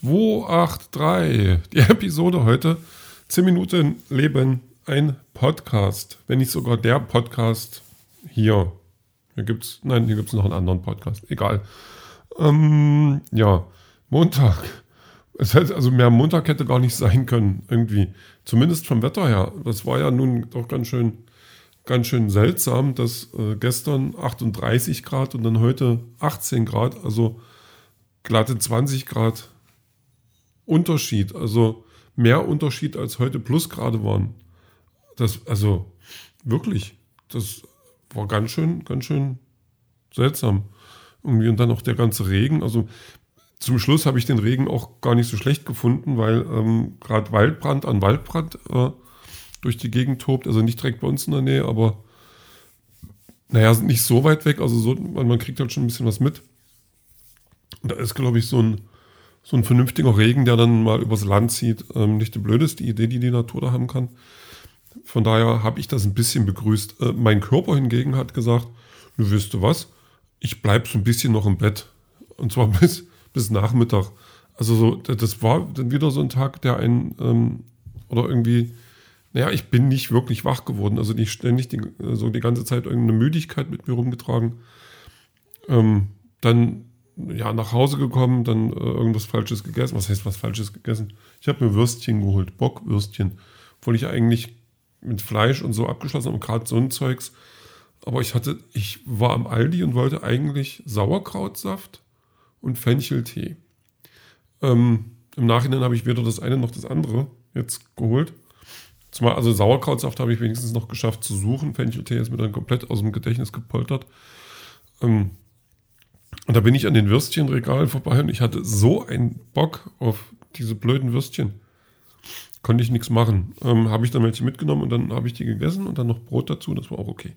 283. Die Episode heute. 10 Minuten Leben, ein Podcast. Wenn nicht sogar der Podcast hier. Hier gibt's, nein, hier gibt es noch einen anderen Podcast. Egal. Ähm, ja, Montag. Es hätte, also mehr Montag hätte gar nicht sein können, irgendwie. Zumindest vom Wetter her. Das war ja nun doch ganz schön, ganz schön seltsam, dass äh, gestern 38 Grad und dann heute 18 Grad, also glatte 20 Grad Unterschied. Also mehr Unterschied als heute Plusgrade waren. Das, also wirklich, das war ganz schön, ganz schön seltsam. Irgendwie und dann auch der ganze Regen. Also zum Schluss habe ich den Regen auch gar nicht so schlecht gefunden, weil ähm, gerade Waldbrand an Waldbrand äh, durch die Gegend tobt. Also nicht direkt bei uns in der Nähe, aber naja, nicht so weit weg. Also so, man, man kriegt halt schon ein bisschen was mit. Und da ist, glaube ich, so ein, so ein vernünftiger Regen, der dann mal übers Land zieht, ähm, nicht die blödeste Idee, die die Natur da haben kann. Von daher habe ich das ein bisschen begrüßt. Äh, mein Körper hingegen hat gesagt, du wirst du was, ich bleibe so ein bisschen noch im Bett. Und zwar bis, bis Nachmittag. Also so, das war dann wieder so ein Tag, der einen, ähm, oder irgendwie, naja, ich bin nicht wirklich wach geworden. Also nicht ständig die, so die ganze Zeit irgendeine Müdigkeit mit mir rumgetragen. Ähm, dann ja, nach Hause gekommen, dann äh, irgendwas Falsches gegessen. Was heißt was Falsches gegessen? Ich habe mir Würstchen geholt, Bockwürstchen. Obwohl ich eigentlich mit Fleisch und so abgeschlossen habe, gerade so ein Zeugs. Aber ich hatte, ich war am Aldi und wollte eigentlich Sauerkrautsaft und Fencheltee. Ähm, Im Nachhinein habe ich weder das eine noch das andere jetzt geholt. Zumal, also Sauerkrautsaft habe ich wenigstens noch geschafft zu suchen. Fencheltee ist mir dann komplett aus dem Gedächtnis gepoltert. Ähm, und da bin ich an den Würstchenregalen vorbei und ich hatte so einen Bock auf diese blöden Würstchen. Konnte ich nichts machen. Ähm, habe ich dann welche mitgenommen und dann habe ich die gegessen und dann noch Brot dazu. Das war auch okay.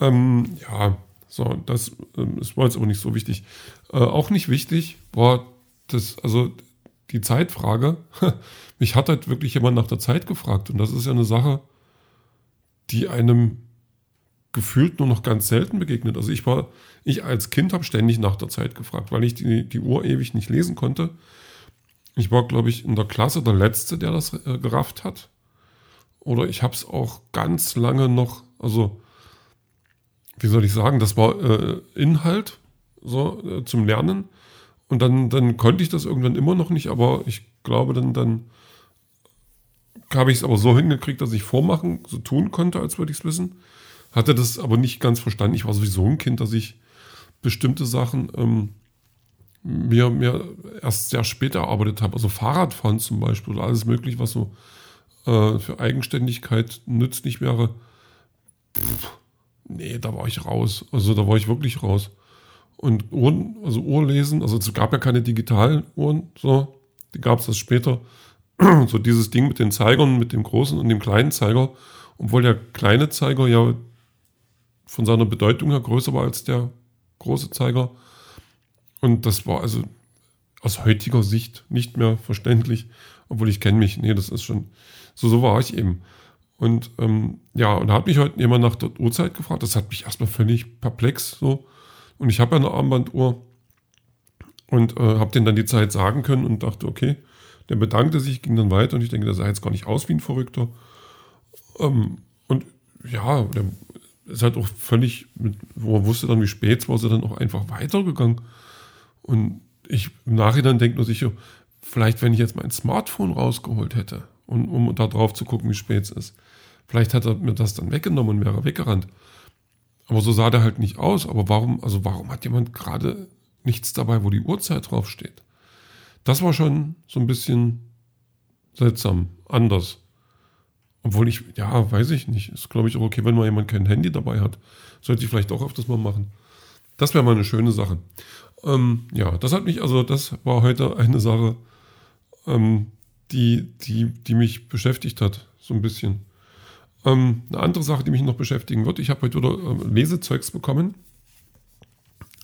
Ähm, ja, so, das, ähm, das war jetzt aber nicht so wichtig. Äh, auch nicht wichtig war das, also die Zeitfrage. Mich hat halt wirklich jemand nach der Zeit gefragt und das ist ja eine Sache, die einem gefühlt nur noch ganz selten begegnet. Also ich war, ich als Kind habe ständig nach der Zeit gefragt, weil ich die, die Uhr ewig nicht lesen konnte. Ich war, glaube ich, in der Klasse der Letzte, der das äh, gerafft hat. Oder ich habe es auch ganz lange noch, also wie soll ich sagen, das war äh, Inhalt so äh, zum Lernen. Und dann, dann konnte ich das irgendwann immer noch nicht, aber ich glaube, dann, dann habe ich es aber so hingekriegt, dass ich vormachen, so tun konnte, als würde ich es wissen. Hatte das aber nicht ganz verstanden. Ich war sowieso ein Kind, dass ich bestimmte Sachen ähm, mir, mir erst sehr spät erarbeitet habe. Also Fahrradfahren zum Beispiel oder alles mögliche, was so äh, für Eigenständigkeit nützlich wäre. Pff, nee, da war ich raus. Also da war ich wirklich raus. Und Uhren, also Uhrlesen, also es gab ja keine digitalen Uhren, so, die gab es erst später. so dieses Ding mit den Zeigern, mit dem großen und dem kleinen Zeiger, obwohl der kleine Zeiger ja von seiner Bedeutung her größer war als der große Zeiger. Und das war also aus heutiger Sicht nicht mehr verständlich, obwohl ich kenne mich. Nee, das ist schon, so, so war ich eben. Und ähm, ja, und da hat mich heute jemand nach der Uhrzeit gefragt. Das hat mich erstmal völlig perplex so. Und ich habe ja eine Armbanduhr und äh, habe den dann die Zeit sagen können und dachte, okay, der bedankte sich, ging dann weiter und ich denke, der sah jetzt gar nicht aus wie ein Verrückter. Ähm, und ja, der ist halt auch völlig, mit, wo er wusste dann, wie spät es war, er dann auch einfach weitergegangen. Und ich im Nachhinein denke nur sicher, vielleicht, wenn ich jetzt mein Smartphone rausgeholt hätte, und, um da drauf zu gucken, wie spät es ist, vielleicht hat er mir das dann weggenommen und wäre weggerannt. Aber so sah der halt nicht aus. Aber warum, also warum hat jemand gerade nichts dabei, wo die Uhrzeit draufsteht? Das war schon so ein bisschen seltsam, anders. Obwohl ich, ja, weiß ich nicht. Ist, glaube ich, auch okay, wenn mal jemand kein Handy dabei hat. Sollte ich vielleicht auch öfters mal machen. Das wäre mal eine schöne Sache. Ähm, ja, das hat mich, also das war heute eine Sache, ähm, die, die, die mich beschäftigt hat, so ein bisschen. Ähm, eine andere Sache, die mich noch beschäftigen wird, ich habe heute wieder ähm, Lesezeugs bekommen.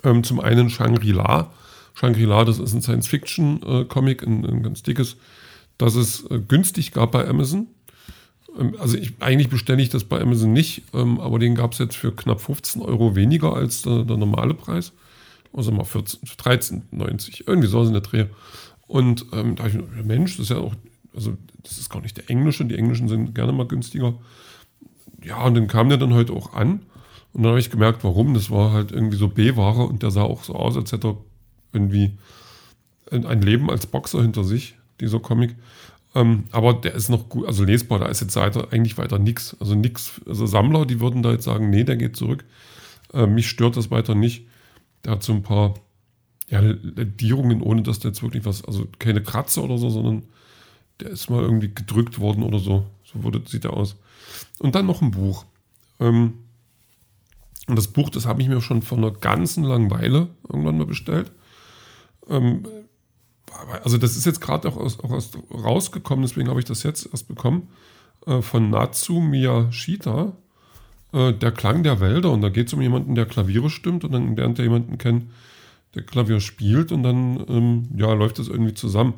Ähm, zum einen Shangri-La. Shangri-La, das ist ein Science-Fiction-Comic, äh, ein, ein, ganz dickes, das es äh, günstig gab bei Amazon. Ähm, also ich, eigentlich bestelle ich das bei Amazon nicht, ähm, aber den gab es jetzt für knapp 15 Euro weniger als der, der normale Preis. Also mal 13,90, irgendwie so in der Dreh. Und ähm, da ich, Mensch, das ist ja auch, also das ist gar nicht der englische, die englischen sind gerne mal günstiger. Ja, und dann kam der dann heute auch an. Und dann habe ich gemerkt, warum. Das war halt irgendwie so B-Ware und der sah auch so aus, als hätte er irgendwie ein Leben als Boxer hinter sich, dieser Comic. Ähm, aber der ist noch gut, also lesbar, da ist jetzt weiter, eigentlich weiter nichts. Also nichts, also Sammler, die würden da jetzt sagen, nee, der geht zurück. Äh, mich stört das weiter nicht. Der hat so ein paar ja, Ledierungen, ohne dass der jetzt wirklich was, also keine Kratzer oder so, sondern der ist mal irgendwie gedrückt worden oder so. So wurde, sieht er aus. Und dann noch ein Buch. Ähm, und das Buch, das habe ich mir schon vor einer ganzen langen Weile irgendwann mal bestellt. Ähm, also das ist jetzt gerade auch, aus, auch aus rausgekommen, deswegen habe ich das jetzt erst bekommen, äh, von Natsu Miyashita, äh, Der Klang der Wälder. Und da geht es um jemanden, der Klaviere stimmt und dann lernt er jemanden kennen, der Klavier spielt und dann ähm, ja, läuft das irgendwie zusammen.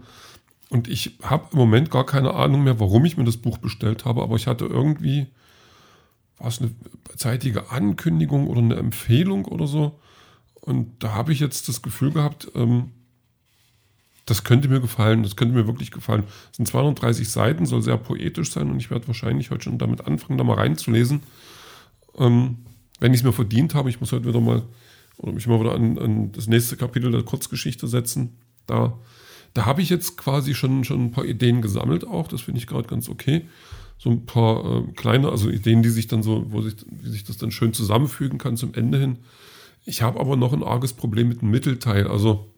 Und ich habe im Moment gar keine Ahnung mehr, warum ich mir das Buch bestellt habe, aber ich hatte irgendwie, war es eine zeitige Ankündigung oder eine Empfehlung oder so. Und da habe ich jetzt das Gefühl gehabt, ähm, das könnte mir gefallen, das könnte mir wirklich gefallen. Es sind 230 Seiten, soll sehr poetisch sein und ich werde wahrscheinlich heute schon damit anfangen, da mal reinzulesen. Ähm, wenn ich es mir verdient habe, ich muss heute wieder mal, oder mich mal wieder an, an das nächste Kapitel der Kurzgeschichte setzen. Da, da habe ich jetzt quasi schon, schon ein paar Ideen gesammelt auch, das finde ich gerade ganz okay. So ein paar äh, kleine, also Ideen, die sich dann so, wo sich, wie sich das dann schön zusammenfügen kann zum Ende hin. Ich habe aber noch ein arges Problem mit dem Mittelteil. Also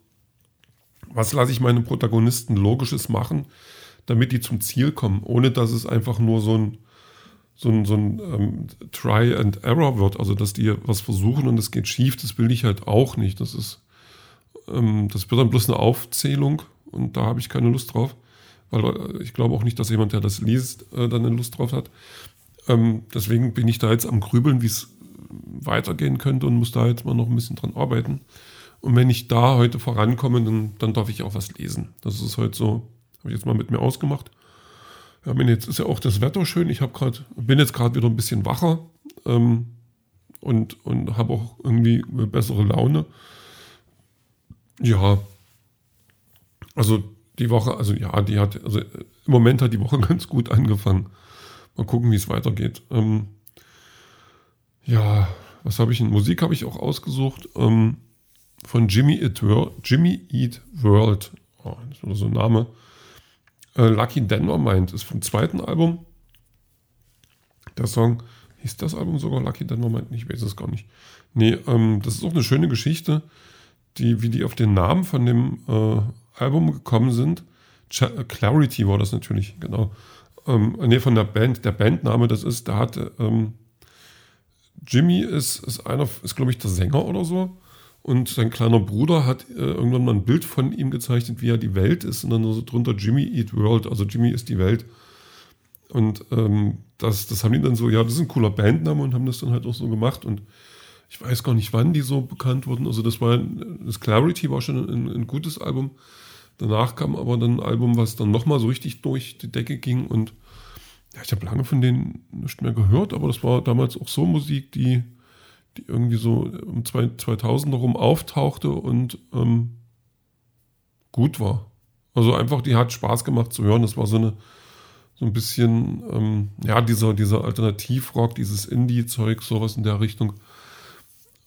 was lasse ich meine Protagonisten Logisches machen, damit die zum Ziel kommen, ohne dass es einfach nur so ein, so ein, so ein ähm, Try and Error wird, also dass die was versuchen und es geht schief, das will ich halt auch nicht. Das ist, ähm, das wird dann bloß eine Aufzählung und da habe ich keine Lust drauf, weil äh, ich glaube auch nicht, dass jemand, der das liest, äh, dann eine Lust drauf hat. Ähm, deswegen bin ich da jetzt am Grübeln, wie es weitergehen könnte und muss da jetzt mal noch ein bisschen dran arbeiten. Und wenn ich da heute vorankomme, dann, dann darf ich auch was lesen. Das ist heute so, habe ich jetzt mal mit mir ausgemacht. Ja, jetzt ist ja auch das Wetter schön. Ich habe gerade, bin jetzt gerade wieder ein bisschen wacher ähm, und, und habe auch irgendwie eine bessere Laune. Ja, also die Woche, also ja, die hat, also im Moment hat die Woche ganz gut angefangen. Mal gucken, wie es weitergeht. Ähm, ja, was habe ich in Musik habe ich auch ausgesucht. Ähm, von Jimmy Eat World. Jimmy Eat World. Oh, das ist so ein Name. Äh, Lucky Denver meint, ist vom zweiten Album. Der Song, hieß das Album sogar Lucky Denver meint? Ich weiß es gar nicht. Nee, ähm, das ist auch eine schöne Geschichte, die, wie die auf den Namen von dem äh, Album gekommen sind. Ch Clarity war das natürlich, genau. Ähm, nee, von der Band. Der Bandname, das ist, da hat ähm, Jimmy ist, ist einer, ist glaube ich der Sänger oder so. Und sein kleiner Bruder hat äh, irgendwann mal ein Bild von ihm gezeichnet, wie er die Welt ist. Und dann so drunter Jimmy Eat World, also Jimmy ist die Welt. Und ähm, das, das haben die dann so, ja, das ist ein cooler Bandname und haben das dann halt auch so gemacht. Und ich weiß gar nicht, wann die so bekannt wurden. Also das war, das Clarity war schon ein, ein gutes Album. Danach kam aber dann ein Album, was dann nochmal so richtig durch die Decke ging. Und ja, ich habe lange von denen nicht mehr gehört, aber das war damals auch so Musik, die die irgendwie so um 2000 herum auftauchte und ähm, gut war. Also einfach, die hat Spaß gemacht zu hören. Das war so eine, so ein bisschen, ähm, ja, dieser, dieser Alternativrock, dieses Indie-Zeug, sowas in der Richtung.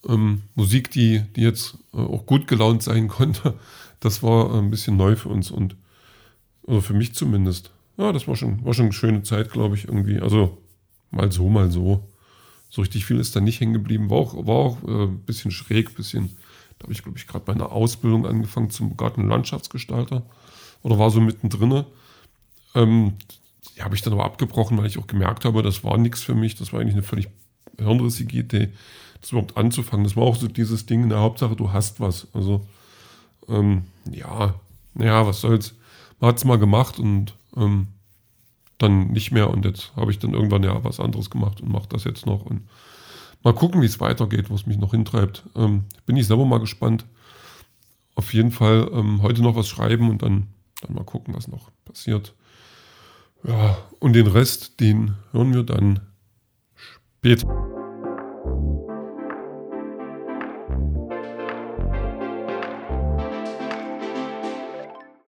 Ähm, Musik, die, die jetzt äh, auch gut gelaunt sein konnte, das war ein bisschen neu für uns und, also für mich zumindest. Ja, das war schon, war schon eine schöne Zeit, glaube ich, irgendwie. Also mal so, mal so. So richtig viel ist da nicht hängen geblieben. War auch, war auch äh, bisschen schräg, bisschen. Da habe ich, glaube ich, gerade bei einer Ausbildung angefangen zum Gartenlandschaftsgestalter oder war so mittendrin. Ähm, die habe ich dann aber abgebrochen, weil ich auch gemerkt habe, das war nichts für mich. Das war eigentlich eine völlig hirnrissige Idee, das überhaupt anzufangen. Das war auch so dieses Ding in der Hauptsache, du hast was. Also, ähm, ja, naja, was soll's. Man hat es mal gemacht und ähm, dann nicht mehr und jetzt habe ich dann irgendwann ja was anderes gemacht und mache das jetzt noch und mal gucken, wie es weitergeht, wo es mich noch hintreibt. Ähm, bin ich selber mal gespannt. Auf jeden Fall ähm, heute noch was schreiben und dann, dann mal gucken, was noch passiert. Ja, und den Rest, den hören wir dann später.